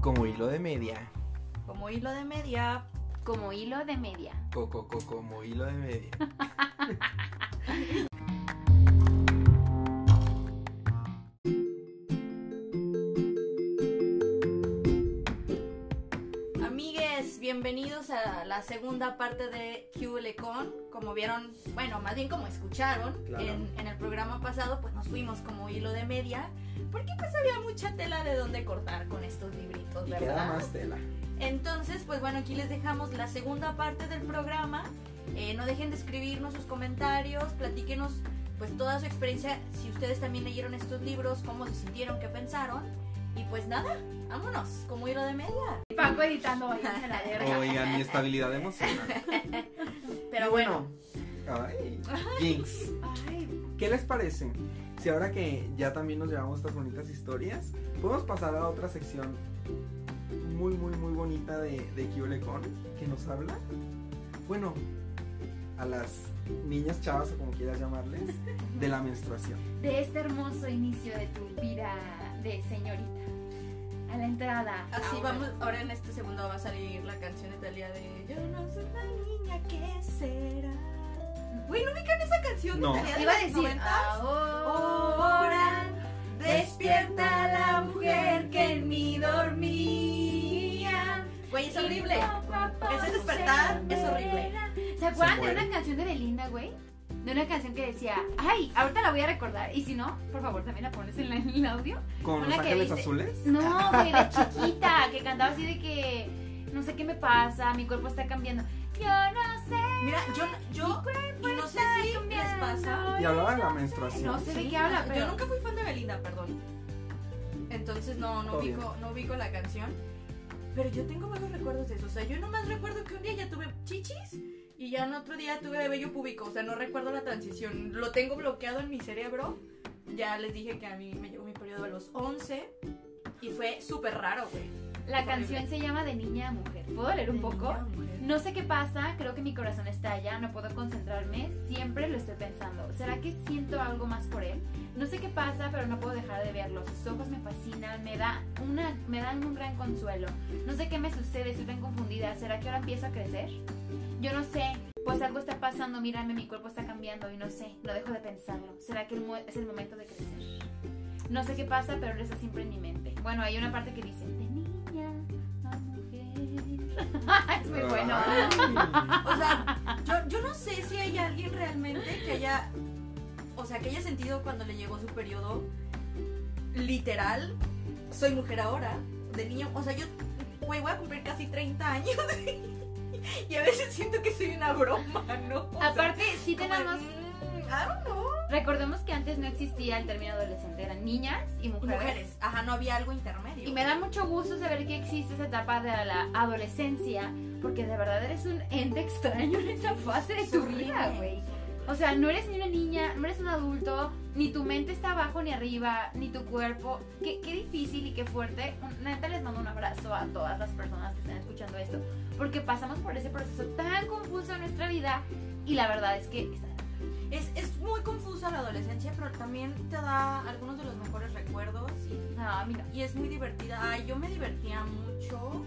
Como hilo de media. Como hilo de media. Como hilo de media. Coco, co, como hilo de media. Amigues, bienvenidos a la segunda parte de Con. Como vieron, bueno, más bien como escucharon Claro. en, en el programa pasado, pues nos fuimos como hilo de media. Porque pues había mucha tela de donde cortar con estos libritos, Y ¿verdad? queda más tela. Entonces, pues bueno, aquí les dejamos la segunda parte del programa. Eh, no dejen de escribirnos sus comentarios, platíquenos pues toda su experiencia, si ustedes también leyeron estos libros, cómo se sintieron, qué pensaron. Pues nada, vámonos, como hilo de media. Paco editando, váyanse la verga. Oigan, mi estabilidad emocional. Pero bueno, Ay, Jinx. Ay, ¿Qué les parece? Si ahora que ya también nos llevamos estas bonitas historias, podemos pasar a otra sección muy, muy, muy bonita de, de Con que nos habla, bueno, a las niñas chavas o como quieras llamarles, de la menstruación. de este hermoso inicio de tu vida de señorita. A la entrada. así Ahora. vamos, ahora en este segundo va a salir la canción de Talía de Yo no soy una niña, ¿qué será? Güey, ¿no ubican esa canción No. de Talía de Iba a decir, 90? ahora Despierta la mujer que en mí dormía. Güey, es horrible. Ese despertar es horrible. ¿Se acuerdan de una canción de Belinda, güey? De una canción que decía, ay, ahorita la voy a recordar. Y si no, por favor, también la pones en, la- en el audio. ¿Con Una los que ángeles dice- azules? No, güey, de chiquita, que cantaba así de que no sé qué me pasa, mi cuerpo está cambiando. Yo no sé. Mira, yo, yo y no sé si les pasa. Y hablaba de la menstruación. No sé de Sí, qué habla, Yo pero. nunca fui fan de Belinda, perdón. Entonces no, no ubico, no ubico la canción. Pero yo tengo buenos recuerdos de eso. O sea, yo nomás recuerdo que un día ya tuve chichis y ya en otro día tuve vello púbico. O sea, no recuerdo la transición. Lo tengo bloqueado en mi cerebro. Ya les dije que a mí me llegó mi periodo a los 11 y fue súper raro, güey. La canción se llama De niña a mujer. ¿Puedo leer un poco? No sé qué pasa, creo que mi corazón estalla, no puedo concentrarme, siempre lo estoy pensando. ¿Será que siento algo más por él? No sé qué pasa, pero no puedo dejar de verlo. Sus ojos me fascinan, me, da una, me dan un gran consuelo. No sé qué me sucede, estoy tan confundida. ¿Será que ahora empiezo a crecer? Yo no sé, pues algo está pasando, mírame, mi cuerpo está cambiando y no sé, no dejo de pensarlo. ¿Será que es el momento de crecer? No sé qué pasa, pero él está siempre en mi mente. Bueno, hay una parte que dice, a mujer. es muy bueno. O sea, yo, yo no sé si hay alguien realmente que haya, o sea, que haya sentido cuando le llegó su periodo literal, soy mujer ahora, de niño, o sea, yo, güey, voy a cumplir casi 30 años y a veces siento que soy una broma, ¿no? O sea, Aparte, sí tenemos... mm, I don't know. Recordemos que antes no existía el término adolescente, eran niñas y mujeres. mujeres, ajá, no había algo intermedio. Y me da mucho gusto saber que existe esa etapa de la adolescencia, porque de verdad eres un ente extraño en esa fase de tu vida, güey. O sea, no eres ni una niña, no eres un adulto, ni tu mente está abajo ni arriba, ni tu cuerpo. Qué, qué difícil y qué fuerte. Neta, les mando un abrazo a todas las personas que están escuchando esto, porque pasamos por ese proceso tan confuso en nuestra vida y la verdad es que está Es, es muy confusa la adolescencia, pero también te da algunos de los mejores recuerdos y, No, a mí no. y es muy divertida. Ay, yo me divertía mucho.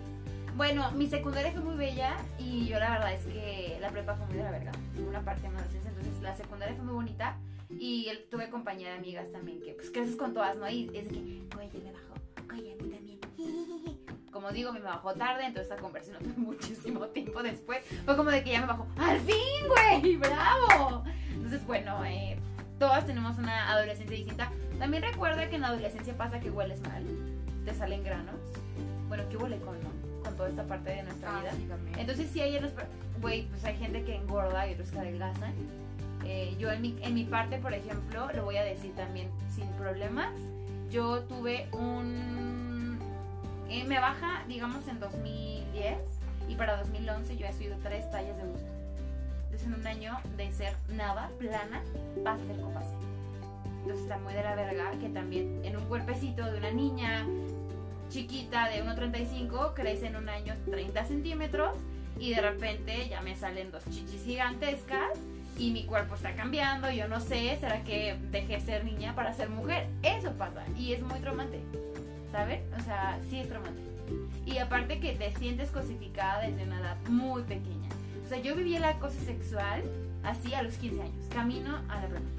Bueno, mi secundaria fue muy bella y yo la verdad es que la prepa fue muy de la verga. Una parte de mi adolescencia, entonces la secundaria fue muy bonita y tuve compañía de amigas también que pues creces con todas, ¿no? Y es que, oye, me bajó, oye, a mí también. Como digo, me bajó tarde, entonces esta conversión no tuve muchísimo tiempo después. Fue como de que ya me bajó, ¡al fin, güey! ¡Bravo! Entonces, bueno, eh, todas tenemos una adolescencia distinta. También recuerda que en la adolescencia pasa que hueles mal, te salen granos. Bueno, ¿qué huele con, no? Con toda esta parte de nuestra Ah, vida. sí. Entonces sí hay güey, pues hay gente que engorda y otros que adelgazan. Eh, yo en mi, en mi parte, por ejemplo, lo voy a decir también sin problemas. Yo tuve un... eh, me baja, digamos, en 2010 y para 2011 yo he subido tres tallas de gusto. En un año de ser nada, plana, vas a ser copa C. Entonces está muy de la verga que también en un cuerpecito de una niña chiquita de 1,35 crece en un año 30 centímetros y de repente ya me salen dos chichis gigantescas y mi cuerpo está cambiando, yo no sé, ¿será que dejé de ser niña para ser mujer? Eso pasa y es muy traumante, ¿saben? O sea, sí es traumante. Y aparte que te sientes cosificada desde una edad muy pequeña. O sea, yo viví el acoso sexual así a los 15 años, camino a la broma.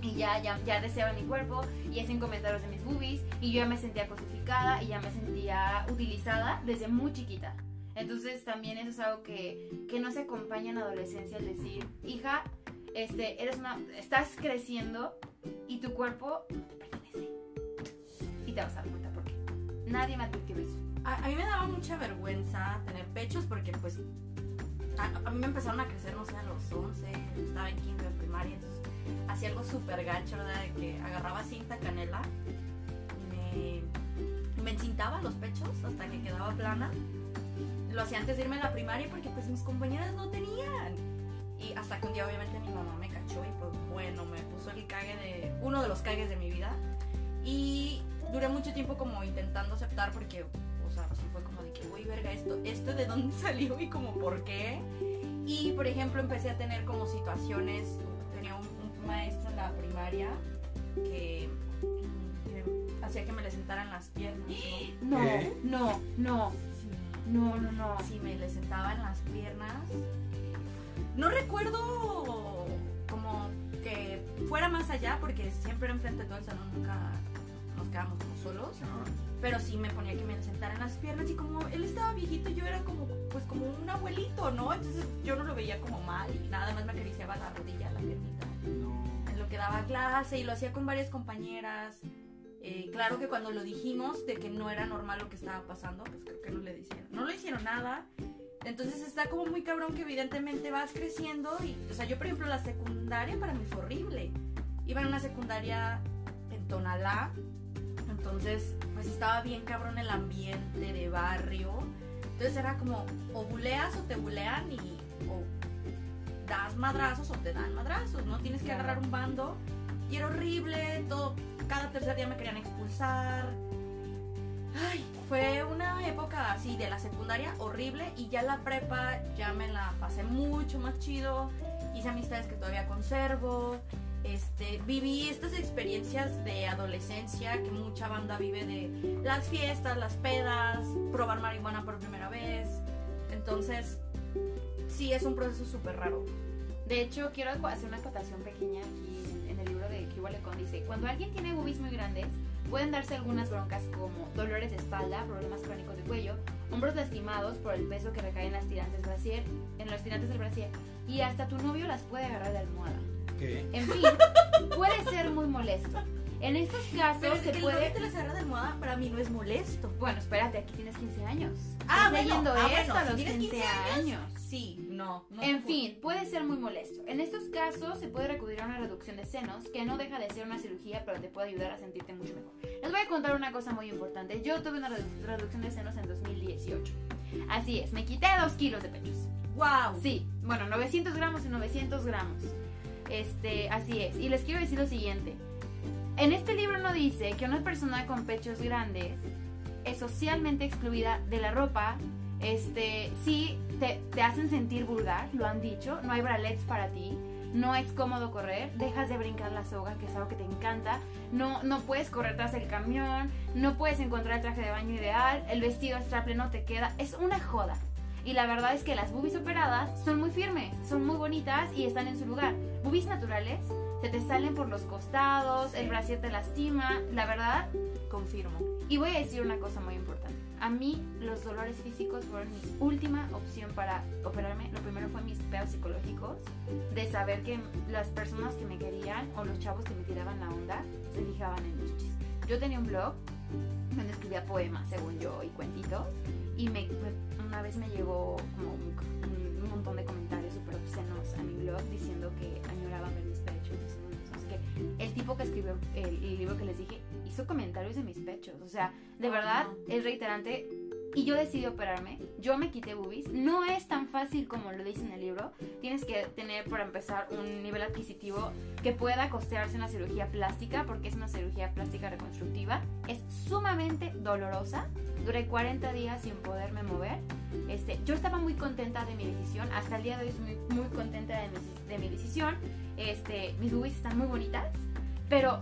Y ya, ya, ya deseaba mi cuerpo, y hacían comentarios de mis boobies, y yo ya me sentía cosificada y ya me sentía utilizada desde muy chiquita. Entonces también eso es algo que, que no se acompaña en la adolescencia, el decir, hija, este, eres una, estás creciendo y tu cuerpo no te pertenece. Y te vas a dar cuenta por qué. Nadie me advirtió eso. A, a mí me daba mucha vergüenza tener pechos porque pues a, mí me empezaron a crecer, no sé, a los 11, estaba en quinto de primaria, entonces hacía algo súper gacho, ¿verdad? De que agarraba cinta canela, me, me encintaba los pechos hasta que quedaba plana. Lo hacía antes de irme a la primaria porque pues mis compañeras no tenían. Y hasta que un día obviamente mi mamá me cachó y pues bueno, me puso el cague de... uno de los cagues de mi vida. Y duré mucho tiempo como intentando aceptar porque, o sea, sí fue como de que, uy, verga, esto, esto de dónde salió y como por qué. Y, por ejemplo, empecé a tener como situaciones, tenía un, un maestro en la primaria que, que hacía que me le sentaran las piernas. ¿no? No, ¿Qué? no, no, no, no, no. Sí, me le sentaba en las piernas. No recuerdo como que fuera más allá, porque siempre enfrente de todo el salón nunca quedábamos como solos. Pero sí me ponía que me sentara en las piernas y como él estaba viejito, yo era como pues como un abuelito, ¿no? Entonces yo no lo veía como mal y nada más me acariciaba la rodilla, la piernita No. en lo que daba clase y lo hacía con varias compañeras. Eh, claro que cuando lo dijimos de que no era normal lo que estaba pasando, pues creo que no le hicieron, no le hicieron nada. Entonces está como muy cabrón que evidentemente vas creciendo y, o sea, yo por ejemplo la secundaria para mí fue horrible. Iba en una secundaria en Tonalá, entonces pues estaba bien cabrón el ambiente de barrio. Entonces era como o buleas o te bulean y o das madrazos o te dan madrazos, ¿no? Tienes que agarrar un bando y era horrible, todo, cada tercer día me querían expulsar. Ay, fue una época así de la secundaria horrible y ya la prepa ya me la pasé mucho más chido. Hice amistades que todavía conservo. Este, viví estas experiencias de adolescencia que mucha banda vive de las fiestas, las pedas, probar marihuana por primera vez. Entonces, sí es un proceso súper raro. De hecho, quiero hacer una acotación pequeña aquí en, el libro de Cuba Lecon. Dice, cuando alguien tiene boobies muy grandes, pueden darse algunas broncas como dolores de espalda, problemas crónicos de cuello, hombros lastimados por el peso que recae en las tirantes, brasier, en los tirantes del brasier, y hasta tu novio las puede agarrar de almohada. En fin, puede ser muy molesto. En estos casos Pero se que el puede... te las agarra de almohada para mí no es molesto. Bueno, espérate, aquí tienes 15 años. Ah, Estás bueno, leyendo ah, esto bueno, a si los tienes 15, 15 años. Sí, no. no En fin, puede ser muy molesto. En estos casos se puede recurrir a una reducción de senos, que no deja de ser una cirugía, pero te puede ayudar a sentirte mucho mejor. Les voy a contar una cosa muy importante. Yo tuve una redu- reducción de senos en 2018. Así es, me quité 2 kilos de pechos. Wow. Sí, bueno, 900 gramos y 900 gramos. Este, así es. Y les quiero decir lo siguiente. En este libro no dice que una persona con pechos grandes es socialmente excluida de la ropa. Este, sí, te, hacen sentir vulgar, lo han dicho. No hay bralets para ti. No es cómodo correr. Dejas de brincar la soga, que es algo que te encanta. No, no puedes correr tras el camión. No puedes encontrar el traje de baño ideal. El vestido straple no te queda. Es una joda. Y la verdad es que las boobies operadas son muy firmes, son muy bonitas y están en su lugar. Boobies naturales se te salen por los costados, el brasier te lastima, la verdad, confirmo. Y voy a decir una cosa muy importante. A mí los dolores físicos fueron mi última opción para operarme. Lo primero fue mis peos psicológicos, de saber que las personas que me querían o los chavos que me tiraban la onda se fijaban en mis chichis. Yo tenía un blog donde escribía poemas, según yo, y cuentitos. Y me, una vez me llegó como un, un- montón de comentarios súper obscenos a mi blog diciendo que añoraban ver mis pechos. diciendo eso. Es que el tipo que escribió el, el libro que les dije hizo comentarios de mis pechos. O sea, de verdad es reiterante. Y yo decidí operarme. Yo me quité boobies. No es tan fácil como lo dice en el libro. Tienes que tener, para empezar, un nivel adquisitivo que pueda costearse una cirugía plástica, porque es una cirugía plástica reconstructiva. Es sumamente dolorosa. Duré 40 días sin poderme mover. Este, yo estaba muy contenta de mi decisión. Hasta el día de hoy estoy muy, muy contenta de mi, de mi decisión. Este, mis boobies están muy bonitas, pero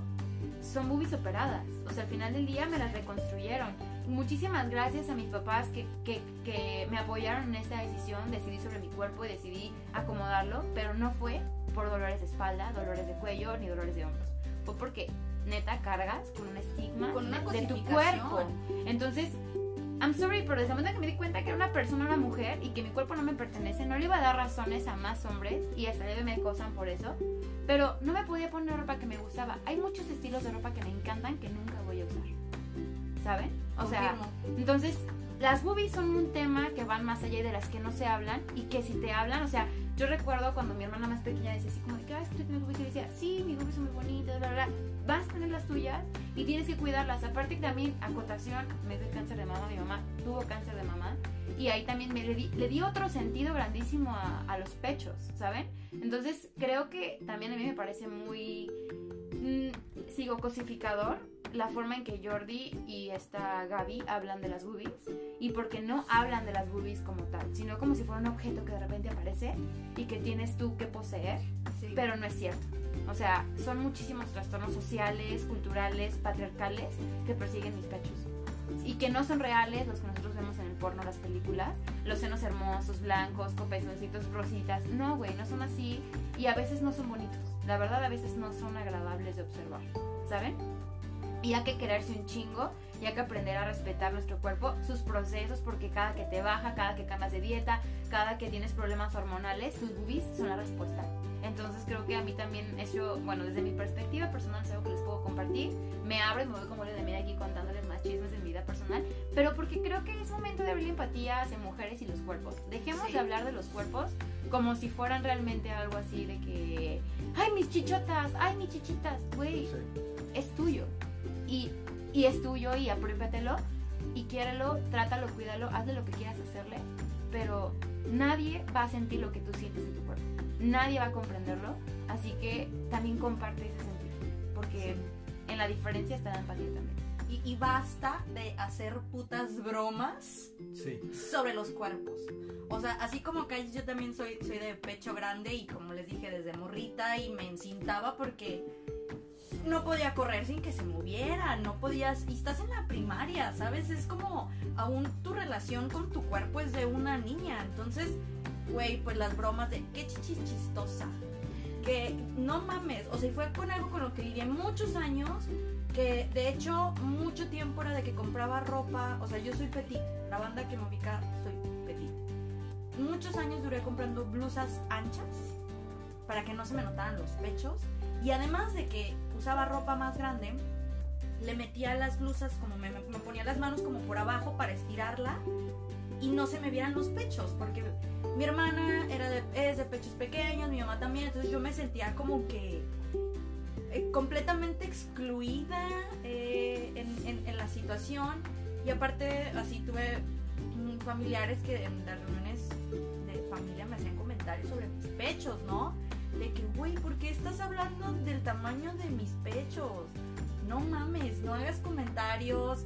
son boobies operadas. O sea, al final del día me las reconstruyeron. muchísimas gracias a mis papás que, que, que me apoyaron en esta decisión, decidí sobre mi cuerpo y decidí acomodarlo, pero no fue por dolores de espalda, dolores de cuello ni dolores de hombros. Fue porque neta cargas con un estigma Con una de tu cuerpo. Entonces, I'm sorry, pero desde el momento que me di cuenta que era una persona, una mujer y que mi cuerpo no me pertenece, no le iba a dar razones a más hombres y hasta ellos me acosan por eso. Pero no me podía poner ropa que me gustaba. Hay muchos estilos de ropa que me encantan que nunca voy a usar. ¿Saben? O sea, Confirmo. entonces, las boobies son un tema que van más allá de las que no se hablan y que si te hablan, o sea, yo recuerdo cuando mi hermana más pequeña decía así como de que, ay, es que tú tienes boobies y yo decía, sí, mis boobies son muy bonitas, bla, bla, bla. Vas a tener las tuyas y tienes que cuidarlas. Aparte también, acotación, me dio cáncer de mama, mi mamá tuvo cáncer de mama y ahí también me le di, otro sentido grandísimo a, los pechos, ¿saben? Entonces, creo que también a mí me parece muy, mm, sigo cosificador la forma en que Jordi y esta Gaby hablan de las boobies y porque no hablan de las boobies como tal, sino como si fuera un objeto que de repente aparece y que tienes tú que poseer, Sí. pero no es cierto. O sea, son muchísimos trastornos sociales, culturales, patriarcales que persiguen mis pechos. Y que no son reales los que nosotros vemos en el porno, las películas. Los senos hermosos, blancos, con pezoncitos, rositas. No, güey, no son así. Y a veces no son bonitos. La verdad, a veces no son agradables de observar. ¿Saben? Y hay que quererse un chingo y hay que aprender a respetar nuestro cuerpo, sus procesos, porque cada que te baja, cada que cambias de dieta, cada que tienes problemas hormonales, tus boobies son la respuesta. Entonces creo que a mí también eso, bueno, desde mi perspectiva personal es algo que les puedo compartir. Me abro y me voy como le de mira aquí contándoles más chismes de mi vida personal, pero porque creo que es momento de abrir empatía hacia mujeres y los cuerpos. Dejemos Sí. de hablar de los cuerpos como si fueran realmente algo así de que, ay, mis chichotas, ay, mis chichitas, güey Sí. es tuyo. Y, y es tuyo y apropiátelo y quiérelo, trátalo, cuídalo, hazle lo que quieras hacerle, pero nadie va a sentir lo que tú sientes en tu cuerpo. Nadie va a comprenderlo, así que también comparte ese sentir, porque en la diferencia está la empatía también. Y, y basta de hacer putas bromas Sí. sobre los cuerpos. O sea, así como Calles, yo también soy, soy de pecho grande y como les dije desde morrita y me encintaba porque no podía correr sin que se moviera, no podías, y estás en la primaria, ¿sabes? Es como aún tu relación con tu cuerpo es de una niña, entonces, güey, pues las bromas de qué chichis chistosa, que no mames, o sea, fue con algo con lo que viví muchos años, que de hecho mucho tiempo era de que compraba ropa, o sea, yo soy petit, la banda que me ubica soy petit. Muchos años duré comprando blusas anchas para que no se me notaran los pechos y además de que usaba ropa más grande, le metía las blusas como me, ponía las manos como por abajo para estirarla y no se me vieran los pechos porque mi hermana era de, es de pechos pequeños, mi mamá también, entonces yo me sentía como que eh, completamente excluida eh, en, en- en la situación y aparte así tuve familiares que en las reuniones de familia me hacían comentarios sobre mis pechos, ¿no? De que, güey, ¿por qué estás hablando del tamaño de mis pechos? No mames, no hagas comentarios.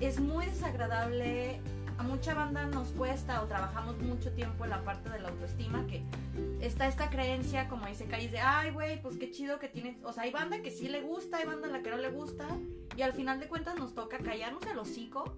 Es muy desagradable. A mucha banda nos cuesta o trabajamos mucho tiempo en la parte de la autoestima que está esta creencia, como dice Calles, de, ay, güey, pues qué chido que tienes. O sea, hay banda que sí le gusta, hay banda a la que no le gusta. Y al final de cuentas nos toca callarnos el hocico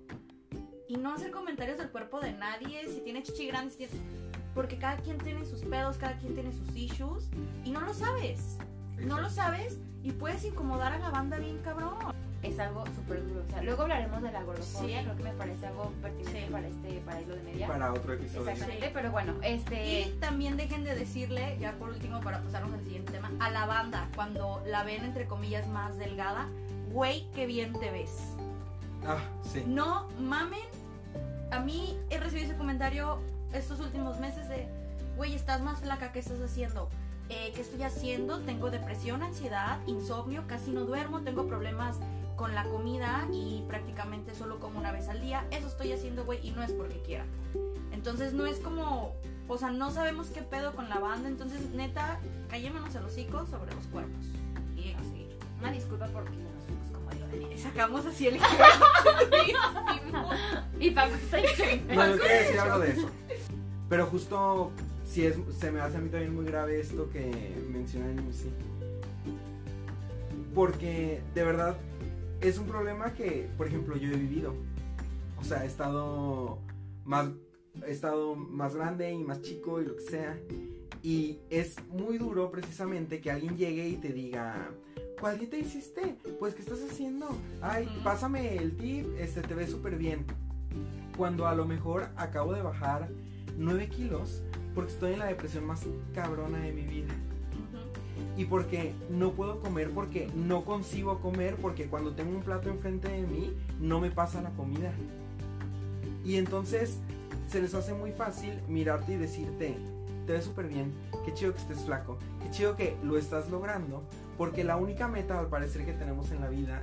y no hacer comentarios del cuerpo de nadie. Si tiene chichi grande, si tiene... Porque cada quien tiene sus pedos, cada quien tiene sus issues. Y no lo sabes. No lo sabes y puedes incomodar a la banda bien cabrón. Es algo súper duro. O sea, luego hablaremos de la gordofobia, Sí. creo que me parece algo pertinente Sí. para este para hilo de media. Para otro episodio. Exactamente, pero bueno, este... Y también dejen de decirle, ya por último, para pasarnos al siguiente tema, a la banda, cuando la ven entre comillas más delgada, güey, qué bien te ves. Ah, sí. No mamen. A mí he recibido ese comentario estos últimos meses de, güey, estás más flaca, ¿qué estás haciendo? Eh, ¿Qué estoy haciendo? Tengo depresión, ansiedad, insomnio, casi no duermo, tengo problemas con la comida y prácticamente solo como una vez al día. Eso estoy haciendo, güey, y no es porque quiera. Entonces no es como, o sea, no sabemos qué pedo con la banda. Entonces, neta, callémonos el hocico sobre los cuerpos. Y a seguir. Una disculpa porque Sacamos así el Y Paco está diciendo... No, yo quiero decir algo de eso. Pero justo si es, se me hace a mí también muy grave esto que mencionan en sí. Porque de verdad es un problema que, por ejemplo, yo he vivido. O sea, he estado más, he estado más grande y más chico y lo que sea. Y es muy duro precisamente que alguien llegue y te diga, ¿cuál dieta hiciste? Pues, ¿qué estás haciendo? Ay, pásame el tip, este, te ves súper bien. Cuando a lo mejor acabo de bajar 9 kilos porque estoy en la depresión más cabrona de mi vida. Y porque no puedo comer, porque no consigo comer, porque cuando tengo un plato enfrente de mí, no me pasa la comida. Y entonces se les hace muy fácil mirarte y decirte, te ves súper bien, qué chido que estés flaco, qué chido que lo estás logrando, porque la única meta al parecer que tenemos en la vida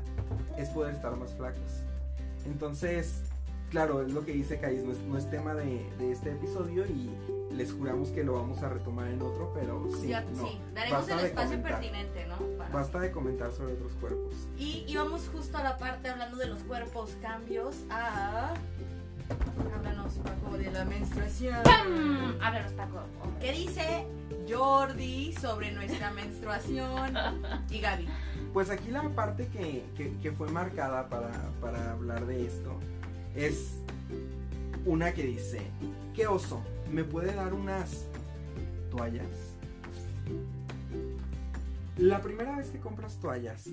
es poder estar más flacos. Entonces, claro, es lo que dice Kais, no es, no es tema de, de este episodio y les juramos que lo vamos a retomar en otro, pero sí, Ya, no. sí, daremos basta el espacio comentar. pertinente, ¿no? Para- Basta de comentar sobre otros cuerpos. Y, y vamos justo a la parte hablando de los cuerpos, cambios, a... Háblanos, Paco, de la menstruación. ¡Pam! Háblanos, Paco. ¿Qué dice Jordi sobre nuestra menstruación? Y Gaby. Pues aquí la parte que, que- que fue marcada para, para hablar de esto es una que dice, ¿qué oso? ¿Me puede dar unas toallas? La primera vez que compras toallas,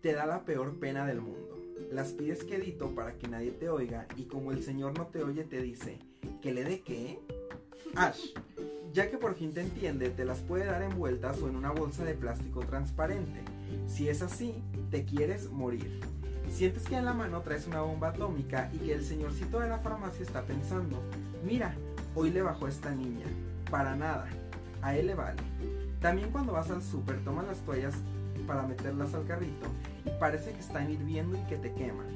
te da la peor pena del mundo. Las pides quedito para que nadie te oiga y como el señor no te oye te dice, ¿que le dé qué? Ash, ya que por fin te entiende, te las puede dar envueltas o en una bolsa de plástico transparente. Si es así, te quieres morir. Sientes que en la mano traes una bomba atómica y que el señorcito de la farmacia está pensando, mira, hoy le bajó esta niña. Para nada, a él le vale. También cuando vas al súper tomas las toallas para meterlas al carrito y parece que están hirviendo y que te queman.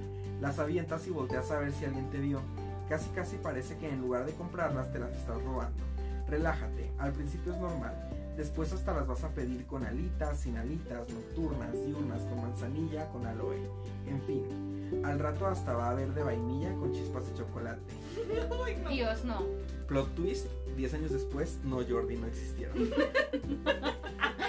Las avientas y volteas a ver si alguien te vio. Casi casi parece que en lugar de comprarlas te las estás robando. Relájate, al principio es normal. Después hasta las vas a pedir con alitas, sin alitas, nocturnas, diurnas, con manzanilla, con aloe. En fin, al rato hasta va a haber de vainilla con chispas de chocolate. Dios, no. Plot twist, 10 años después, no Jordi no existieron.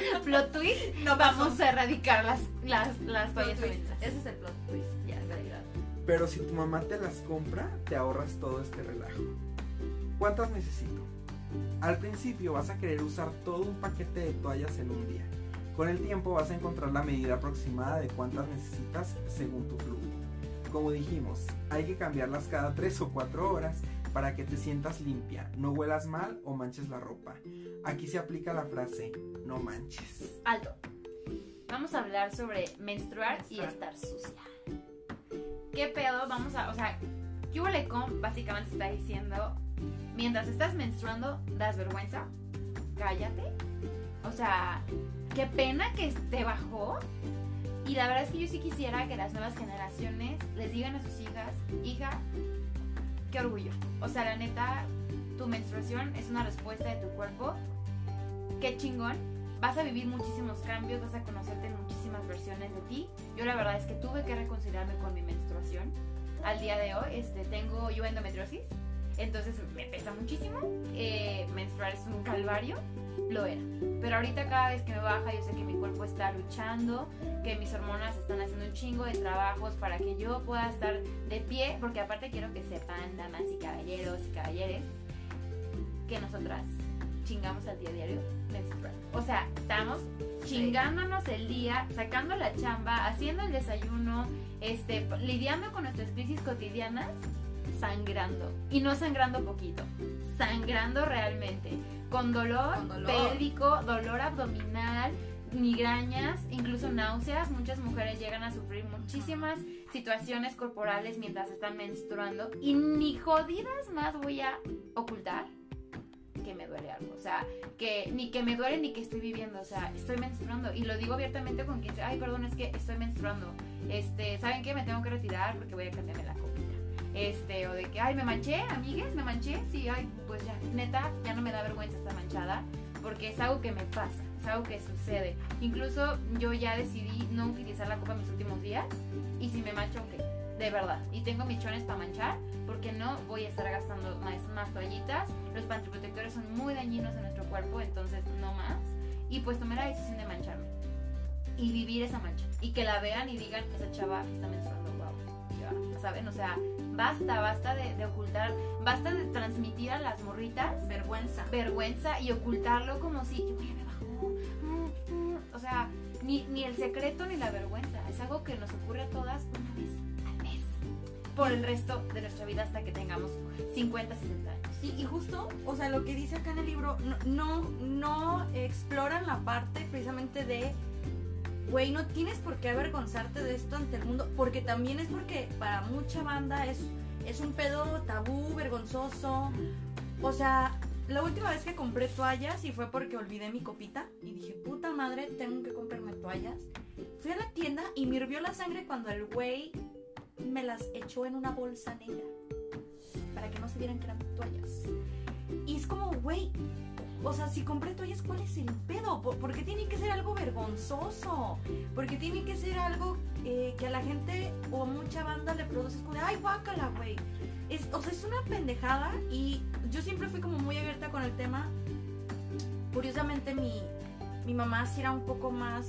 Plot twist. No pasó. Vamos a erradicar las, las, las Plot toallas twist. húmedas. Ese es el plot twist. Ya, realidad. Pero si tu mamá te las compra, te ahorras todo este relajo. ¿Cuántas necesito? Al principio vas a querer usar todo un paquete de toallas en un día. Con el tiempo vas a encontrar la medida aproximada de cuántas necesitas según tu flujo. Como dijimos, hay que cambiarlas cada 3 o 4 horas para que te sientas limpia, no huelas mal o manches la ropa. Aquí se aplica la frase, no manches. Alto. Vamos a hablar sobre menstruar y Menstruar. estar sucia. ¿Qué pedo? Vamos a, o sea, QLECOM básicamente está diciendo, mientras estás menstruando, das vergüenza, cállate. O sea, qué pena que te bajó. Y la verdad es que yo sí quisiera que las nuevas generaciones les digan a sus hijas, hija, qué orgullo. O sea, la neta, tu menstruación es una respuesta de tu cuerpo. Qué chingón. Vas a vivir muchísimos cambios, vas a conocerte en muchísimas versiones de ti. Yo la verdad es que tuve que reconciliarme con mi menstruación. Al día de hoy, este, tengo yo endometriosis, entonces me pesa muchísimo. Eh, menstruar es un calvario, lo era. Pero ahorita cada vez que me baja, yo sé que mi cuerpo está luchando, que mis hormonas están haciendo un chingo de trabajos para que yo pueda estar de pie, porque aparte quiero que sepan, damas y caballeros y caballeres, que nosotras chingamos al día a diario menstrual. O sea, estamos chingándonos el día, sacando la chamba, haciendo el desayuno, este, lidiando con nuestras crisis cotidianas, sangrando. Y no sangrando poquito, sangrando realmente. Con dolor, Con dolor. pélvico, dolor abdominal, migrañas, incluso náuseas. Muchas mujeres llegan a sufrir muchísimas situaciones corporales mientras están menstruando. Y ni jodidas más voy a ocultar que me duele algo. O sea, que ni que me duele ni que estoy viviendo. O sea, estoy menstruando. Y lo digo abiertamente con quien dice, ay, perdón, es que estoy menstruando. Este, ¿saben qué? Me tengo que retirar porque voy a cambiarme la copita. Este, o de que, ay, me manché, amigues, me manché. Sí, ay, pues ya, neta, ya no me da vergüenza estar manchada. Porque es algo que me pasa, es algo que sucede. Incluso yo ya decidí no utilizar la copa en mis últimos días. Y si me mancho, ok, de verdad. Y tengo mis chones para manchar, porque no voy a estar gastando más, toallitas. Los pantiprotectores son muy dañinos en nuestro cuerpo, entonces no más. Y pues tomé la decisión de mancharme. Y vivir esa mancha. Y que la vean y digan, esa chava está menstruando, ¿saben? O sea, basta, basta de, de ocultar, basta de transmitir a las morritas Vergüenza. vergüenza y ocultarlo como si, "Güey, me bajó. mm, mm". O sea, ni, ni el secreto ni la vergüenza. Es algo que nos ocurre a todas una vez al mes. Por el resto de nuestra vida hasta que tengamos 50, 60 años. Y justo, o sea, lo que dice acá en el libro, no, no, no exploran la parte precisamente de, güey, no tienes por qué avergonzarte de esto ante el mundo, porque también es porque para mucha banda es, es un pedo tabú, vergonzoso. O sea, la última vez que compré toallas y fue porque olvidé mi copita y dije, puta madre, tengo que comprarme toallas. Fui a la tienda y me hirvió la sangre cuando el güey me las echó en una bolsa negra para que no se vieran que eran toallas. Y es como, güey, o sea, si compré toallas, ¿cuál es el pedo? ¿Por, por qué tiene que ser algo vergonzoso? Porque tiene que ser algo eh, que a la gente o a mucha banda le produce como de, ay, guácala, güey. O sea, es una pendejada y yo siempre fui como muy abierta con el tema. Curiosamente, mi, mi mamá sí era un poco más,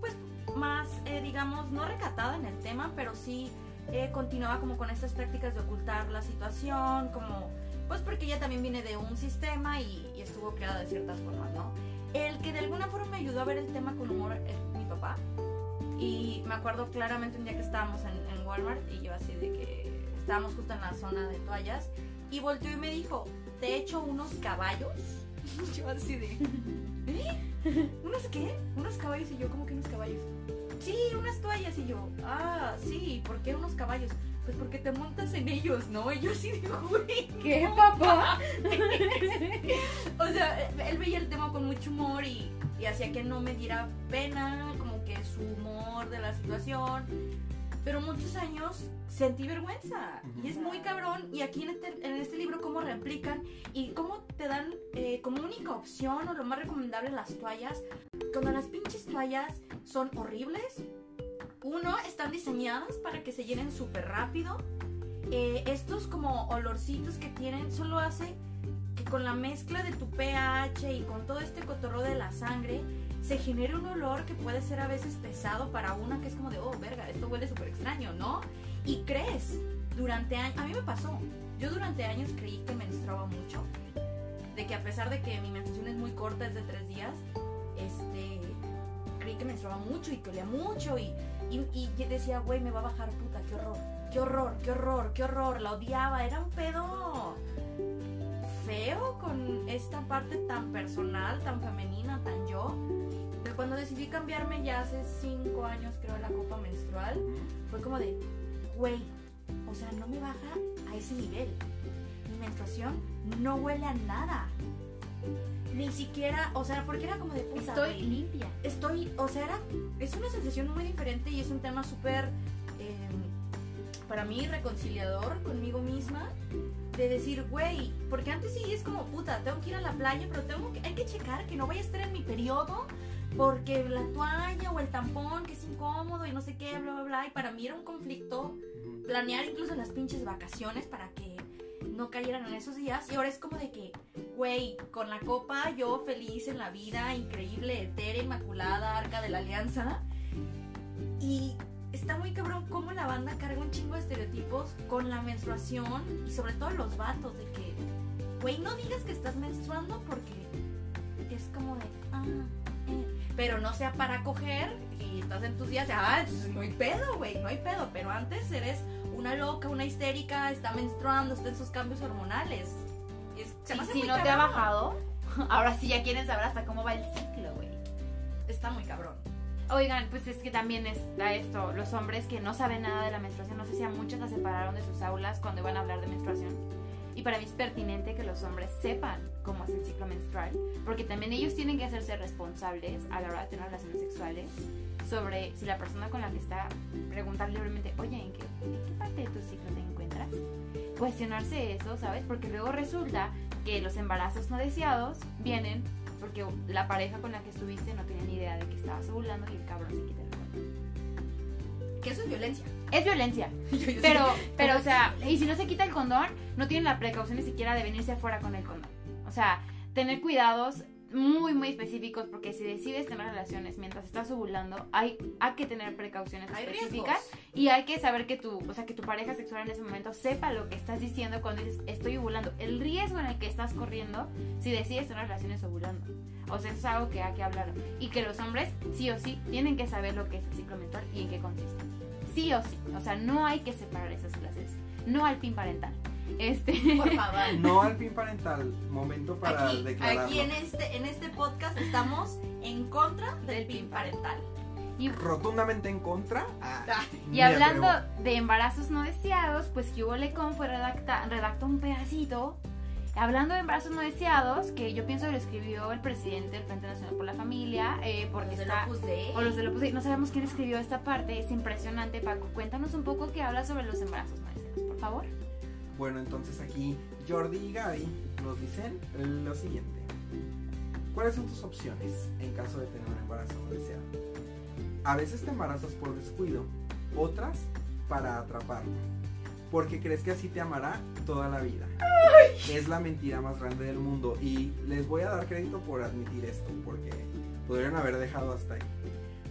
pues, más, eh, digamos, no recatada en el tema, pero sí eh, continuaba como con estas prácticas de ocultar la situación, como, pues porque ella también viene de un sistema y estuvo creada de ciertas formas, ¿no? El que de alguna forma me ayudó a ver el tema con humor es mi papá. Y me acuerdo claramente un día que estábamos en, en Walmart y yo así de que estábamos justo en la zona de toallas y volteó y me dijo, te echo unos caballos. yo así de, ¿eh? ¿Unos qué? Unos caballos y yo, ¿cómo que unos caballos? Sí, unas toallas y yo, ah, sí, ¿por qué unos caballos? Pues porque te montas en ellos, ¿no? Y yo así digo, güey, ¿Qué, no, papá? o sea, él veía el tema con mucho humor y, y hacía que no me diera pena, como que su humor de la situación. Pero muchos años sentí vergüenza. Y es muy cabrón. Y aquí en este, en este libro, cómo replican y cómo te dan eh, como única opción o lo más recomendable las toallas. Cuando las pinches toallas son horribles. Uno, están diseñadas para que se llenen súper rápido. Eh, estos como olorcitos que tienen solo hace que con la mezcla de tu pH y con todo este cotorro de la sangre se genere un olor que puede ser a veces pesado para una que es como de, oh, verga, esto huele súper extraño, ¿no? Y crees, durante años, a mí me pasó, yo durante años creí que menstruaba mucho, de que a pesar de que mi menstruación es muy corta, es de tres días, este, creí que menstruaba mucho y que olía mucho y, y, y yo decía, güey, me va a bajar puta, qué horror, qué horror, qué horror, qué horror, la odiaba, era un pedo feo con esta parte tan personal, tan femenina, tan yo. Pero cuando decidí cambiarme ya hace cinco años, creo, la copa menstrual, fue como de, güey, o sea, no me baja a ese nivel. Mi menstruación no huele a nada. Ni siquiera, o sea, porque era como de puta. Estoy güey, limpia. estoy, o sea, era, es una sensación muy diferente y es un tema súper, eh, para mí, reconciliador conmigo misma. De decir, güey, porque antes sí es como, puta, tengo que ir a la playa, pero tengo que, hay que checar que no vaya a estar en mi periodo, porque la toalla o el tampón, que es incómodo y no sé qué, bla, bla, bla. Y para mí era un conflicto planear incluso las pinches vacaciones para que no cayeran en esos días. Y ahora es como de que, güey, con la copa yo feliz en la vida, increíble, etérea, inmaculada, arca de la alianza. Y está muy cabrón cómo la banda carga un chingo de estereotipos con la menstruación y sobre todo los vatos de que, güey, no digas que estás menstruando porque es como de, ah, eh. pero no sea para coger y estás en tus días, de, ah, no hay pedo, güey, no hay pedo, pero antes eres una loca, una histérica, está menstruando, está en sus cambios hormonales. Es- se Y si no te ha cabrón. bajado, ahora sí ya quieren saber hasta cómo va el ciclo, güey. Está muy cabrón. Oigan, pues es que también está esto, los hombres que no saben nada de la menstruación, no sé si a muchos las separaron de sus aulas cuando iban a hablar de menstruación. Y para mí es pertinente que los hombres sepan cómo es el ciclo menstrual, porque también ellos tienen que hacerse responsables a la hora de tener relaciones sexuales sobre si la persona con la que está preguntar libremente, oye, ¿en qué, en qué parte de tu ciclo te encuentras? Cuestionarse eso, ¿sabes? Porque luego resulta que los embarazos no deseados vienen porque la pareja con la que estuviste no tenía ni idea de que estabas ovulando y el cabrón se quita el condón. Que eso es violencia. Es violencia, pero, pero, o sea, y si no se quita el condón, no tienen la precaución ni siquiera de venirse afuera con el condón. O sea, tener cuidados muy, muy específicos porque si decides tener relaciones mientras estás ovulando, hay, hay que tener precauciones Hay específicas riesgos. y hay que saber que tu, o sea, que tu pareja sexual en ese momento sepa lo que estás diciendo cuando dices estoy ovulando, el riesgo en el que estás corriendo si decides tener relaciones ovulando. O sea, eso es algo que hay que hablar. Y que los hombres, sí o sí, tienen que saber lo que es el ciclo menstrual y en qué consiste. Sí o sí. O sea, no hay que separar esas clases. No al pin parental. Este. Por favor. No al pin parental, momento para Aquí, declararlo. aquí en este, en este podcast estamos en contra del PIN parental. Y, Rotundamente en contra. Ah, Ah, y hablando atrevo. de embarazos no deseados, pues Hugo Lecon fue redacta, redactó un pedacito. Hablando de embarazos no deseados, que yo pienso que lo escribió el presidente del Frente Nacional por la Familia, eh, porque Los está. O los de Opus Dei. No sabemos quién escribió esta parte, es impresionante, Paco. Cuéntanos un poco qué habla sobre los embarazos no deseados, por favor. Bueno, entonces aquí Jordi y Gaby nos dicen lo siguiente. ¿Cuáles son tus opciones en caso de tener un embarazo no deseado? A veces te embarazas por descuido, otras para atraparlo. Porque crees que así te amará toda la vida. Es la mentira más grande del mundo y les voy a dar crédito por admitir esto, porque podrían haber dejado hasta ahí.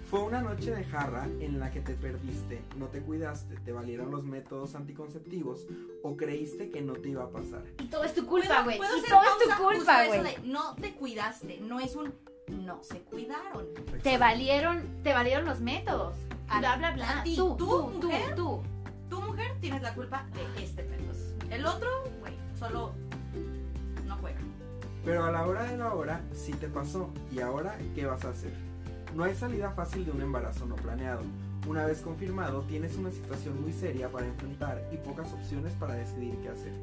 Fue una noche de jarra en la que te perdiste, no te cuidaste, te valieron los métodos anticonceptivos o creíste que no te iba a pasar. Y todo es tu culpa, ¿Puedo- güey. Y todo es tu culpa, güey. No te cuidaste, no es un no se cuidaron. Te valieron, te valieron los métodos. A- Bla, bla, bla. a ti, tú, tú, tú, tú, mujer. tú. Tu mujer tienes la culpa de este pedo. El otro, güey, solo no juega. Pero a la hora de la hora sí te pasó. ¿Y ahora qué vas a hacer? No hay salida fácil de un embarazo no planeado. Una vez confirmado, tienes una situación muy seria para enfrentar y pocas opciones para decidir qué hacer.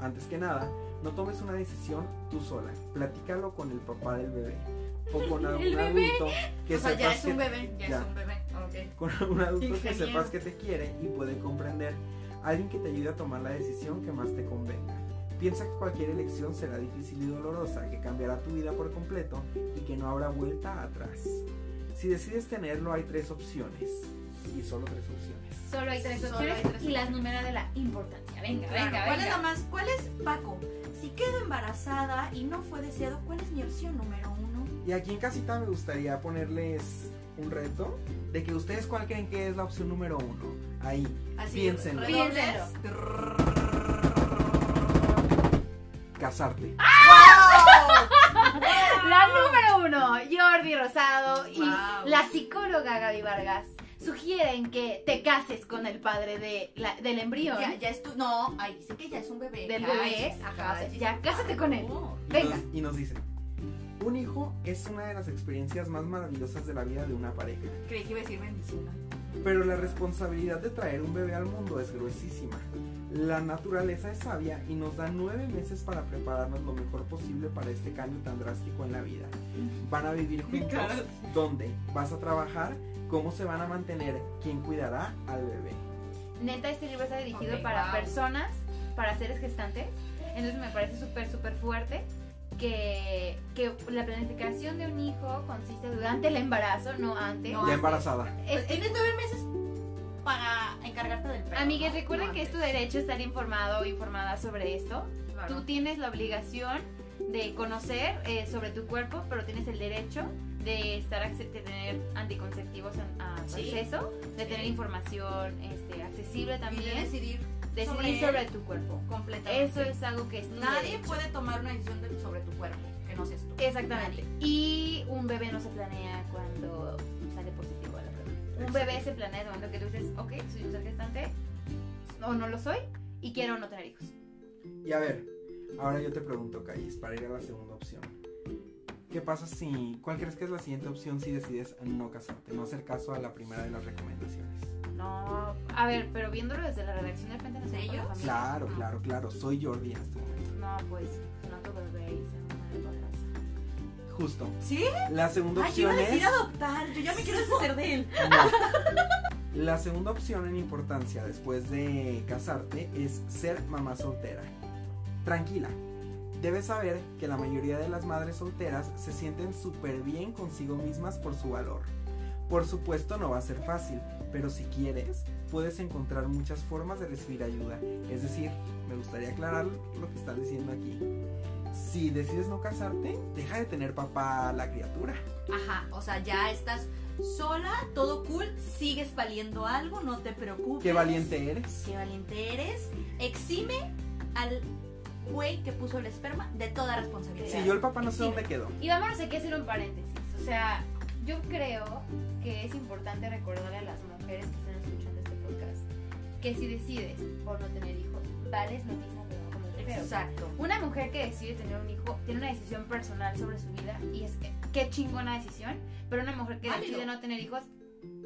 Antes que nada, no tomes una decisión tú sola. Platícalo con el papá del bebé. O con algún adulto que o sea, ya es un bebé, ya, ya. es un bebé. Con un adulto que sepas que te quiere y puede comprender. Alguien que te ayude a tomar la decisión que más te convenga. Piensa que cualquier elección será difícil y dolorosa, que cambiará tu vida por completo y que no habrá vuelta atrás. Si decides tenerlo hay tres opciones. Y solo tres opciones. Solo hay tres opciones hay tres y las numeras de la importancia. Venga, Claro, venga, ¿Cuál venga. es la más? ¿Cuál es, Paco? Si quedo embarazada y no fue deseado, ¿cuál es mi opción número uno? Y aquí en casita me gustaría ponerles un reto de que ustedes cuál creen que es la opción número uno. Ahí. Así, Piénsenlo. redobles. Casarte. La número uno, Jordi Rosado y Wow. la psicóloga Gaby Vargas sugieren que te cases con el padre de la- del embrión. Ya, ya es tu. No, ahí dice que ya es un bebé. Del bebé, ajá, ya cásate con él. Oh. Y Venga. nos- Y nos dice. Un hijo es una de las experiencias más maravillosas de la vida de una pareja. Creí que iba a decir bendición. Pero la responsabilidad de traer un bebé al mundo es gruesísima. La naturaleza es sabia y nos da nueve meses para prepararnos lo mejor posible para este cambio tan drástico en la vida. Van a vivir juntos. ¿Dónde? ¿Vas a trabajar? ¿Cómo se van a mantener? ¿Quién cuidará al bebé? Neta, este libro está dirigido Ok, para wow. personas, para seres gestantes. Entonces me parece súper, súper fuerte que, que la planificación de un hijo consiste durante el embarazo, no antes. No ya antes. embarazada. Es- tienes nueve meses para encargarte del. Amigues, ¿no? recuerden que es tu derecho estar informado o informada sobre esto. Claro. Tú tienes la obligación de conocer eh, sobre tu cuerpo, pero tienes el derecho de estar de tener anticonceptivos a Sí. acceso, de Sí. tener información este, accesible Y de también, decidir decidir sobre tu cuerpo. completamente. Eso es algo que es Nadie derecho. puede tomar una decisión de- sobre tu cuerpo que no seas tú. Exactamente. Y un bebé no se planea cuando Un bebé se planea momento que tú dices, ok, soy un ser gestante, o no lo soy, y quiero no tener hijos. Y a ver, ahora yo te pregunto, Callis, para ir a la segunda opción. ¿Qué pasa si, cuál crees que es la siguiente opción si decides no casarte, no hacer caso a la primera de las recomendaciones? No, a ver, pero viéndolo desde la redacción Nacional por la ¿Ellos? Familia. Claro, claro, claro, soy Jordi en este momento. No, pues, no Justo. ¿Sí? La segunda Ay, opción es... adoptar. Yo ya me quiero deshacer de él. No. La segunda opción en importancia después de casarte es ser mamá soltera. Tranquila, debes saber que la mayoría de las madres solteras se sienten súper bien consigo mismas por su valor. Por supuesto no va a ser fácil, pero si quieres, puedes encontrar muchas formas de recibir ayuda. Es decir, me gustaría aclarar lo que están diciendo aquí. Si decides no casarte, deja de tener papá la criatura. Ajá, o sea, ya estás sola, todo cool, sigues valiendo algo, no te preocupes. Qué valiente eres. Qué valiente eres. Exime al güey que puso el esperma de toda responsabilidad. Si yo el papá no sé dónde quedó. Y vamos a que hacer un paréntesis. O sea, yo creo que es importante recordarle a las mujeres que están escuchando este podcast que si decides por no tener hijos, vales lo mismo Exacto. Una mujer que decide tener un hijo tiene una decisión personal sobre su vida y es que qué chingona decisión, pero una mujer que Válido. decide no tener hijos,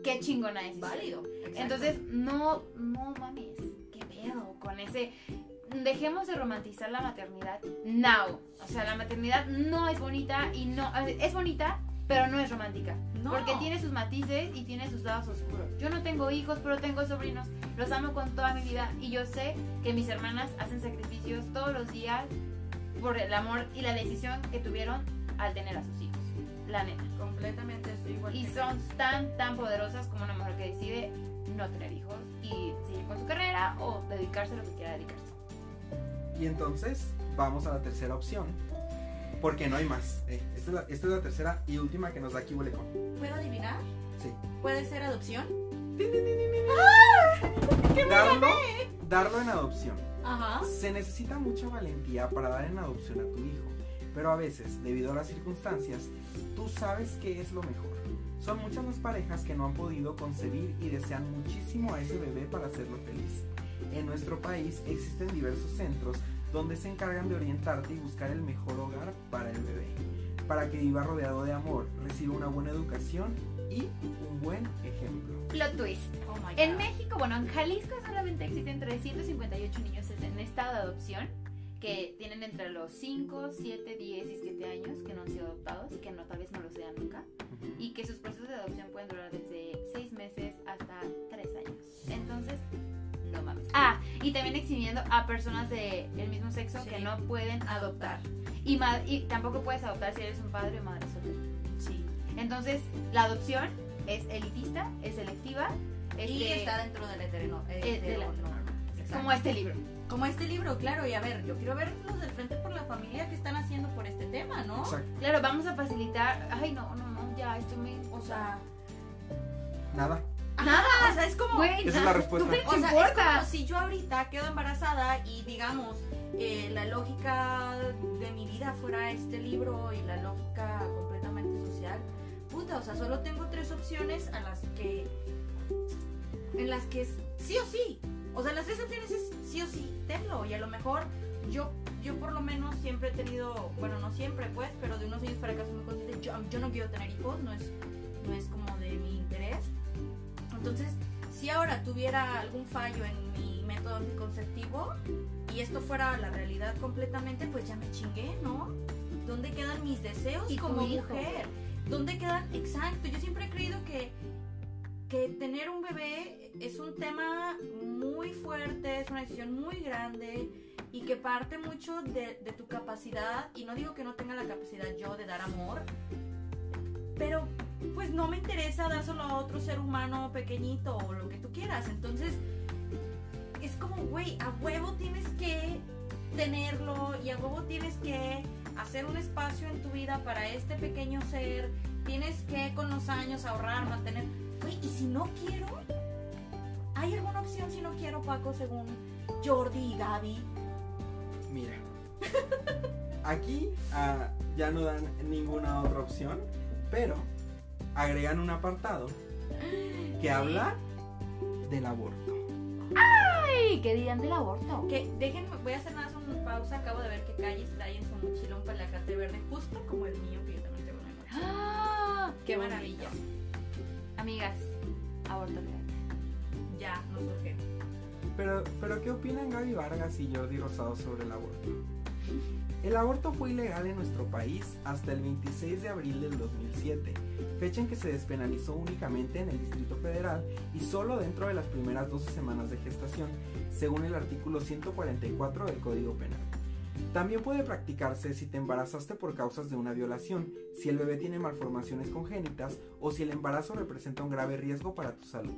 qué chingona decisión. Válido. exacto. Entonces, no, no mames, qué pedo con ese. Dejemos de romantizar la maternidad now. O sea, la maternidad no es bonita y no. Es bonita, pero no es romántica. No. Porque tiene sus matices y tiene sus lados oscuros. Yo no tengo hijos, pero tengo sobrinos. Los amo con toda mi vida y yo sé que mis hermanas hacen sacrificios todos los días por el amor y la decisión que tuvieron al tener a sus hijos. La neta. completamente estoy igual. Y son tan, tan poderosas como una mujer que decide no tener hijos y seguir con su carrera o dedicarse a lo que quiera dedicarse. Y entonces vamos a la tercera opción. Porque no hay más. Eh, esta, es la, esta es la tercera y última que nos da aquí Bolecón. ¿Puedo adivinar? Sí. ¿Puede ser adopción? Darlo, darlo en adopción. Ajá. Se necesita mucha valentía para dar en adopción a tu hijo, pero a veces, debido a las circunstancias, tú sabes que es lo mejor. Son muchas las parejas que no han podido concebir y desean muchísimo a ese bebé para hacerlo feliz. En nuestro país existen diversos centros donde se encargan de orientarte y buscar el mejor hogar para el bebé, para que viva rodeado de amor, reciba una buena educación y un buen ejemplo. Plot twist. Oh my En God. México, bueno, en Jalisco solamente existen 358 niños en estado de adopción que tienen entre los 5, 7, 10 y 7 años que no han sido adoptados y que no, tal vez no lo sean nunca. y que sus procesos de adopción pueden durar desde 6 meses hasta 3 años. Entonces, no mames. Ah, y también eximiendo a personas del mismo sexo Sí. que no pueden adoptar. Y, y tampoco puedes adoptar si eres un padre o madre soltera. Sí. Entonces, la adopción es elitista, es selectiva. Y está dentro del eterno. eh, eh, de heteronorma. Como este libro. Como este libro, claro. Y a ver, yo quiero ver los del Frente por la Familia que están haciendo por este tema, ¿no? Exacto. Claro, vamos a facilitar. Ay, no, no, no, ya, esto me. O sea, Nada. Nada. O sea, es como. Güey, Esa es la respuesta. ¿tú qué O sea, es importa? como si yo ahorita quedo embarazada y digamos eh, la lógica de mi vida fuera este libro y la lógica completamente social. Puta, o sea, solo tengo tres opciones a las que en las que es sí o sí. O sea, las tres opciones es sí o sí, tenlo y a lo mejor yo yo por lo menos siempre he tenido, bueno, no siempre pues, pero de unos años para acá soy muy consciente, yo, yo no quiero tener hijos, no es no es como de mi interés. Entonces, si ahora tuviera algún fallo en mi método anticonceptivo y esto fuera la realidad completamente, pues ya me chingué, ¿no? ¿Dónde quedan mis deseos Y como mujer? ¿Dónde quedan? Exacto, yo siempre he creído que, que tener un bebé es un tema muy fuerte, es una decisión muy grande y que parte mucho de, de tu capacidad, y no digo que no tenga la capacidad yo de dar amor, pero pues no me interesa dárselo a otro ser humano pequeñito o lo que tú quieras. Entonces, es como, güey, a huevo tienes que tenerlo y a huevo tienes que hacer un espacio en tu vida para este pequeño ser. Tienes que con los años ahorrar, mantener. Güey, y si no quiero, ¿hay alguna opción si no quiero, Paco, según Jordi y Gaby? Mira, aquí ah, ya no dan ninguna otra opción, pero agregan un apartado que habla del aborto. Ay, ¿qué dirán del aborto? Que déjenme, voy a hacer nada más una pausa. Acabo de ver que Calle trae en su mochila un palacate verde, justo como el mío, que yo también tengo en. ¡Ah! Qué maravilla. Amigas, aborto legal. Ya, nos surge. Pero, pero ¿qué opinan Gaby Vargas y Jordi Rosado sobre el aborto? El aborto fue ilegal en nuestro país hasta el 26 de abril del 2007, fecha en que se despenalizó únicamente en el Distrito Federal y solo dentro de las primeras 12 semanas de gestación, según el artículo 144 del Código Penal. También puede practicarse si te embarazaste por causas de una violación, si el bebé tiene malformaciones congénitas o si el embarazo representa un grave riesgo para tu salud.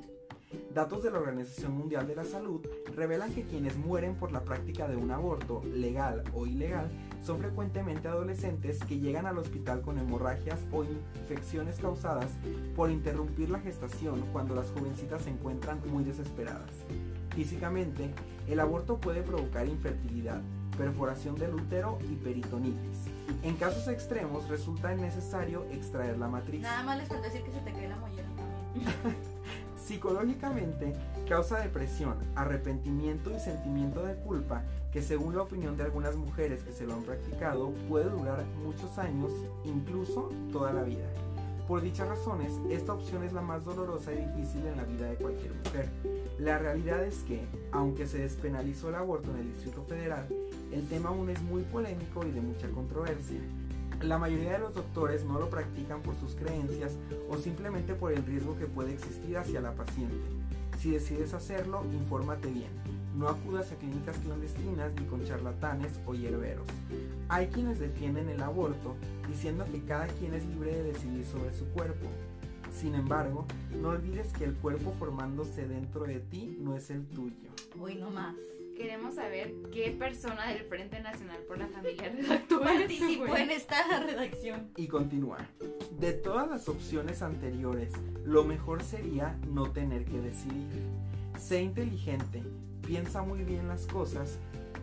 Datos de la Organización Mundial de la Salud revelan que quienes mueren por la práctica de un aborto, legal o ilegal, son frecuentemente adolescentes que llegan al hospital con hemorragias o infecciones causadas por interrumpir la gestación cuando las jovencitas se encuentran muy desesperadas. Físicamente, el aborto puede provocar infertilidad, perforación del útero y peritonitis. En casos extremos resulta necesario extraer la matriz. Nada más les falta decir que se te cae la mollera también. Psicológicamente, causa depresión, arrepentimiento y sentimiento de culpa que según la opinión de algunas mujeres que se lo han practicado puede durar muchos años, incluso toda la vida. Por dichas razones, esta opción es la más dolorosa y difícil en la vida de cualquier mujer. La realidad es que, aunque se despenalizó el aborto en el Distrito Federal, el tema aún es muy polémico y de mucha controversia. La mayoría de los doctores no lo practican por sus creencias o simplemente por el riesgo que puede existir hacia la paciente. Si decides hacerlo, infórmate bien. No acudas a clínicas clandestinas ni con charlatanes o hierberos. Hay quienes defienden el aborto diciendo que cada quien es libre de decidir sobre su cuerpo. Sin embargo, no olvides que el cuerpo formándose dentro de ti no es el tuyo. Uy, no más. Queremos saber qué persona del Frente Nacional por la Familia redactó Participó en esta redacción. Y continúa. De todas las opciones anteriores, lo mejor sería no tener que decidir. Sé inteligente, piensa muy bien las cosas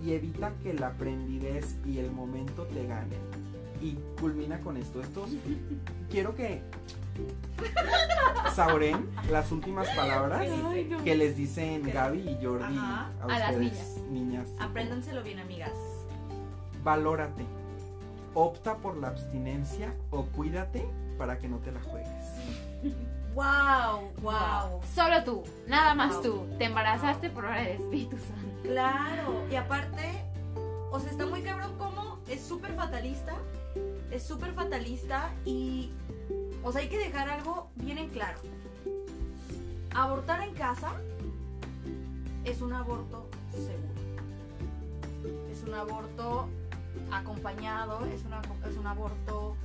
y evita que la aprendidez y el momento te ganen. Y culmina con esto. Esto quiero que saboren las últimas palabras Ay, no. que les dicen Gaby y Jordi Ajá. a, A las ustedes, niñas. Apréndanselo bien, amigas. Valórate. Opta por la abstinencia o cuídate para que no te la juegues. Wow, wow. Solo tú, nada más Wow. tú. Te embarazaste por obra del Espíritu Santo. Claro. Y aparte, o sea, está muy cabrón como es súper fatalista. Es súper fatalista y, o sea, hay que dejar algo bien en claro. Abortar en casa es un aborto seguro. Es un aborto acompañado, es, una, es un aborto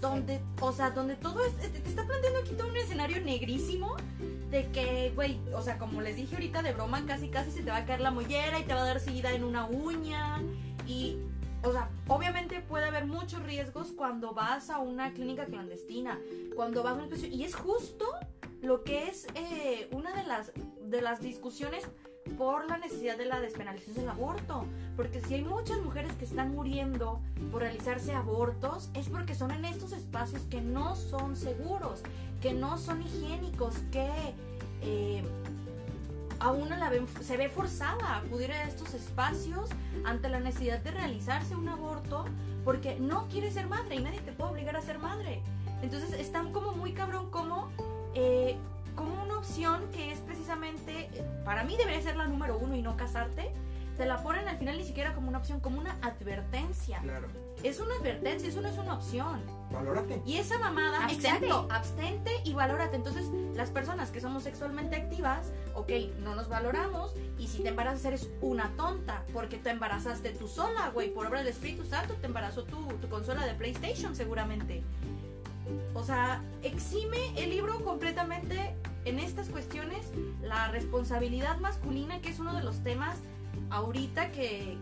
donde, o sea, donde todo es, te te está planteando aquí todo un escenario negrísimo de que, güey, o sea, como les dije ahorita de broma, casi casi se te va a caer la mollera y te va a dar seguida en una uña y, o sea, obviamente puede haber muchos riesgos cuando vas a una clínica clandestina, cuando vas a una especie- y es justo lo que es eh, una de las de las discusiones por la necesidad de la despenalización del aborto. Porque si hay muchas mujeres que están muriendo por realizarse abortos, es porque son en estos espacios que no son seguros, que no son higiénicos, que eh, a una la ven- se ve forzada a acudir a estos espacios ante la necesidad de realizarse un aborto porque no quiere ser madre y nadie te puede obligar a ser madre. Entonces están como muy cabrón como, eh, como una opción que es precisamente, eh, para mí debería ser la número uno y no casarte. Te la ponen al final ni siquiera como una opción, como una advertencia. Claro. Es una advertencia, eso no es una opción. Valórate. Y esa mamada, Abstente. exacto, abstente y valórate. Entonces, las personas que somos sexualmente activas, ok, no nos valoramos. Y si te embarazas, eres una tonta. Porque te embarazaste tú sola, güey. Por obra del Espíritu Santo te embarazó tu, tu consola de PlayStation, seguramente. O sea, exime el libro completamente en estas cuestiones la responsabilidad masculina, que es uno de los temas ahorita que,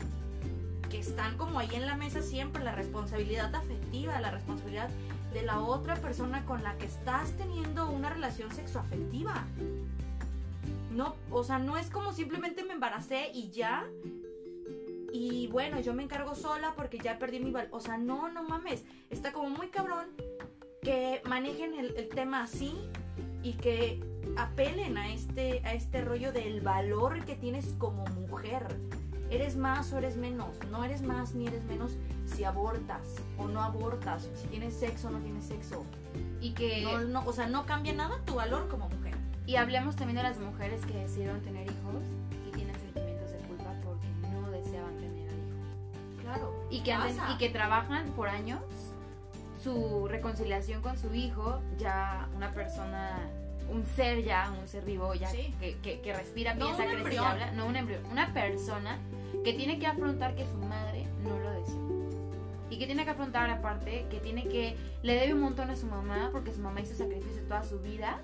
que están como ahí en la mesa siempre, la responsabilidad afectiva, la responsabilidad de la otra persona con la que estás teniendo una relación sexoafectiva. No, o sea, no es como simplemente me embaracé y ya. Y bueno, yo me encargo sola porque ya perdí mi val. O sea, no, no mames. Está como muy cabrón que manejen el, el tema así y que apelen a este, a este rollo del valor que tienes como mujer. Eres más o eres menos. No eres más ni eres menos si abortas o no abortas. Si tienes sexo o no tienes sexo. Y que No, no, o sea, no cambia nada tu valor como mujer. y hablemos también de las mujeres que decidieron tener hijos y tienen sentimientos de culpa porque no deseaban tener al hijo. Claro. Y que, y que trabajan por años su reconciliación con su hijo, ya una persona, un ser ya, un ser vivo ya, Sí. que, que- que respira, No piensa, crece y habla, no un embrión, una persona que tiene que afrontar que su madre no lo deseó. Y que tiene que afrontar aparte, que tiene que, le debe un montón a su mamá porque su mamá hizo sacrificios toda su vida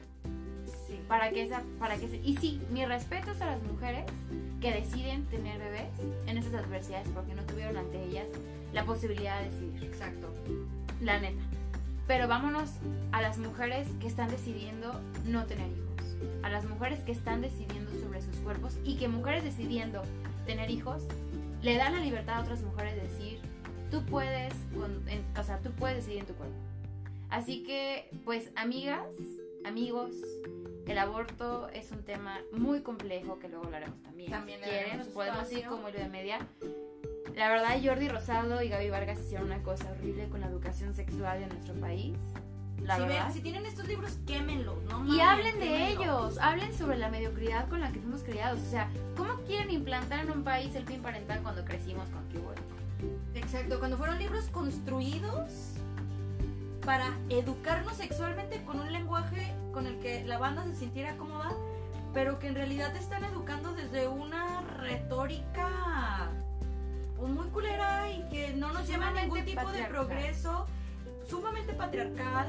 Sí, para que esa, para que se- y sí, mi respeto es a las mujeres que deciden tener bebés en esas adversidades porque no tuvieron ante ellas la posibilidad de decidir, Exacto. la neta. Pero vámonos a las mujeres que están decidiendo no tener hijos, a las mujeres que están decidiendo sobre sus cuerpos y que mujeres decidiendo tener hijos le dan la libertad a otras mujeres de decir, tú puedes, con- en- o sea, tú puedes decidir en tu cuerpo. Así que, pues, amigas, amigos, el aborto es un tema muy complejo que luego hablaremos también. También si quieren, nos podemos ir como hilo de media. La verdad, Jordi Rosado y Gaby Vargas hicieron una cosa horrible con la educación sexual en nuestro país. La si, verdad. ven- si tienen estos libros, quémenlos, ¿no? Y hablen de ellos, hablen sobre la mediocridad con la que fuimos criados. O sea, ¿cómo quieren implantar en un país el PIN parental cuando crecimos con hubo? Exacto, cuando fueron libros construidos para educarnos sexualmente con un lenguaje con el que la banda se sintiera cómoda, pero que en realidad te están educando desde una retórica pues, muy culera y que no nos lleva a ningún tipo de progreso, sumamente patriarcal.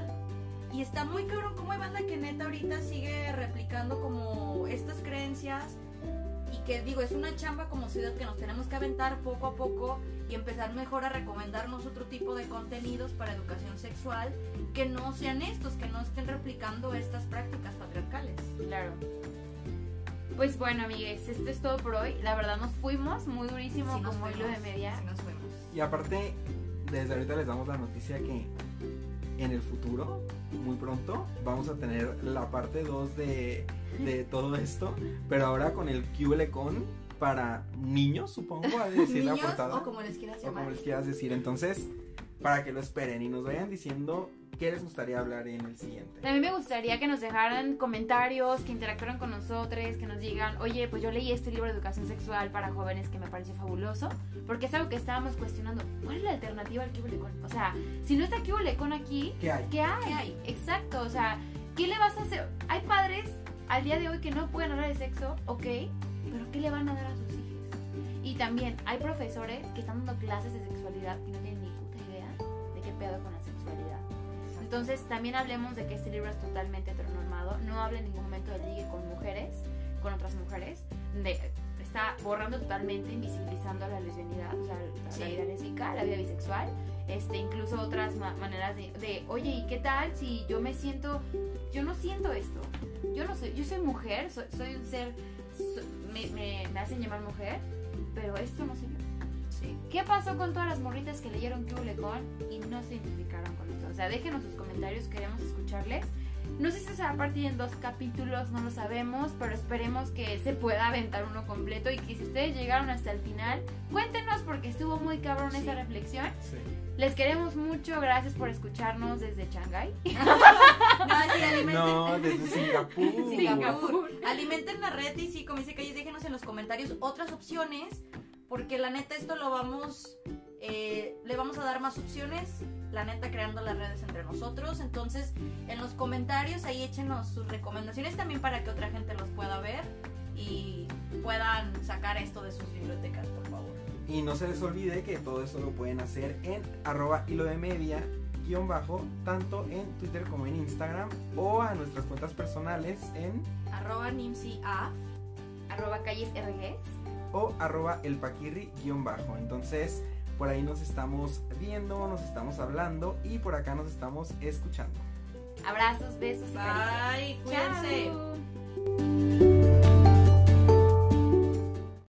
Y está muy cabrón como hay banda que neta ahorita sigue replicando como estas creencias y que digo, es una chamba como ciudad que nos tenemos que aventar poco a poco y empezar mejor a recomendarnos otro tipo de contenidos para educación sexual que no sean estos, que no estén replicando estas prácticas patriarcales. Claro. Pues bueno, amigues, esto es todo por hoy. La verdad nos fuimos muy durísimo Sí como hilo de media. sí nos fuimos. Y aparte, desde ahorita les damos la noticia que en el futuro, muy pronto, vamos a tener la parte 2 de, de todo esto, pero ahora con el QLCon para niños, supongo, a decir la Niños portada. o como les quieras o como llamar. les quieras decir. Entonces, para que lo esperen y nos vayan diciendo qué les gustaría hablar en el siguiente. También me gustaría que nos dejaran comentarios, que interactuaran con nosotros, que nos digan, oye, pues yo leí este libro de educación sexual para jóvenes que me pareció fabuloso, porque es algo que estábamos cuestionando. ¿Cuál es la alternativa al Cubolecón? O sea, si no está Cubolecón aquí, ¿Qué hay? ¿qué hay? ¿Qué hay? Exacto, o sea, ¿qué le vas a hacer? Hay padres al día de hoy que no pueden hablar de sexo, ok, pero ¿qué le van a dar a sus hijos? Y también hay profesores que están dando clases de sexualidad y no tienen ni puta idea de qué pedo con. Entonces también hablemos de que este libro es totalmente heteronormado, no habla en ningún momento de ligue con mujeres, con otras mujeres, de- está borrando totalmente, invisibilizando la lesbianidad, o sea, la, Sí. la vida lésbica, la vida bisexual, este, incluso otras ma- maneras de, de, oye, ¿y qué tal si yo me siento, yo no siento esto, yo no soy, yo soy mujer, soy, soy un ser, so- me, me, me hacen llamar mujer, pero esto no soy yo. Sí. ¿Qué pasó con todas las morritas que leyeron Culecon y no se identificaron con esto? O sea, déjenos sus comentarios, queremos escucharles. No sé si se va a partir en dos capítulos, no lo sabemos, pero esperemos que se pueda aventar uno completo y que si ustedes llegaron hasta el final, cuéntenos porque estuvo muy cabrón Sí. esa reflexión. Sí. Les queremos mucho, gracias por escucharnos desde Shanghái. No, sí, alimenten. No, desde Singapur. Singapur. Alimenten la red y sí, como dice Calles, déjenos en los comentarios otras opciones, porque la neta esto lo vamos, eh, le vamos a dar más opciones, la neta creando las redes entre nosotros, entonces en los comentarios ahí échenos sus recomendaciones también para que otra gente los pueda ver y puedan sacar esto de sus bibliotecas, por favor. Y no se les olvide que todo esto lo pueden hacer en arroba hilo de media guion bajo, tanto en Twitter como en Instagram o a nuestras cuentas personales en Arroba nimsiaf. Arroba calles RG. O arroba el paquirri guion bajo. Entonces, por ahí nos estamos viendo, nos estamos hablando y por acá nos estamos escuchando. Abrazos, besos caricias. Bye, cuídense. Chao.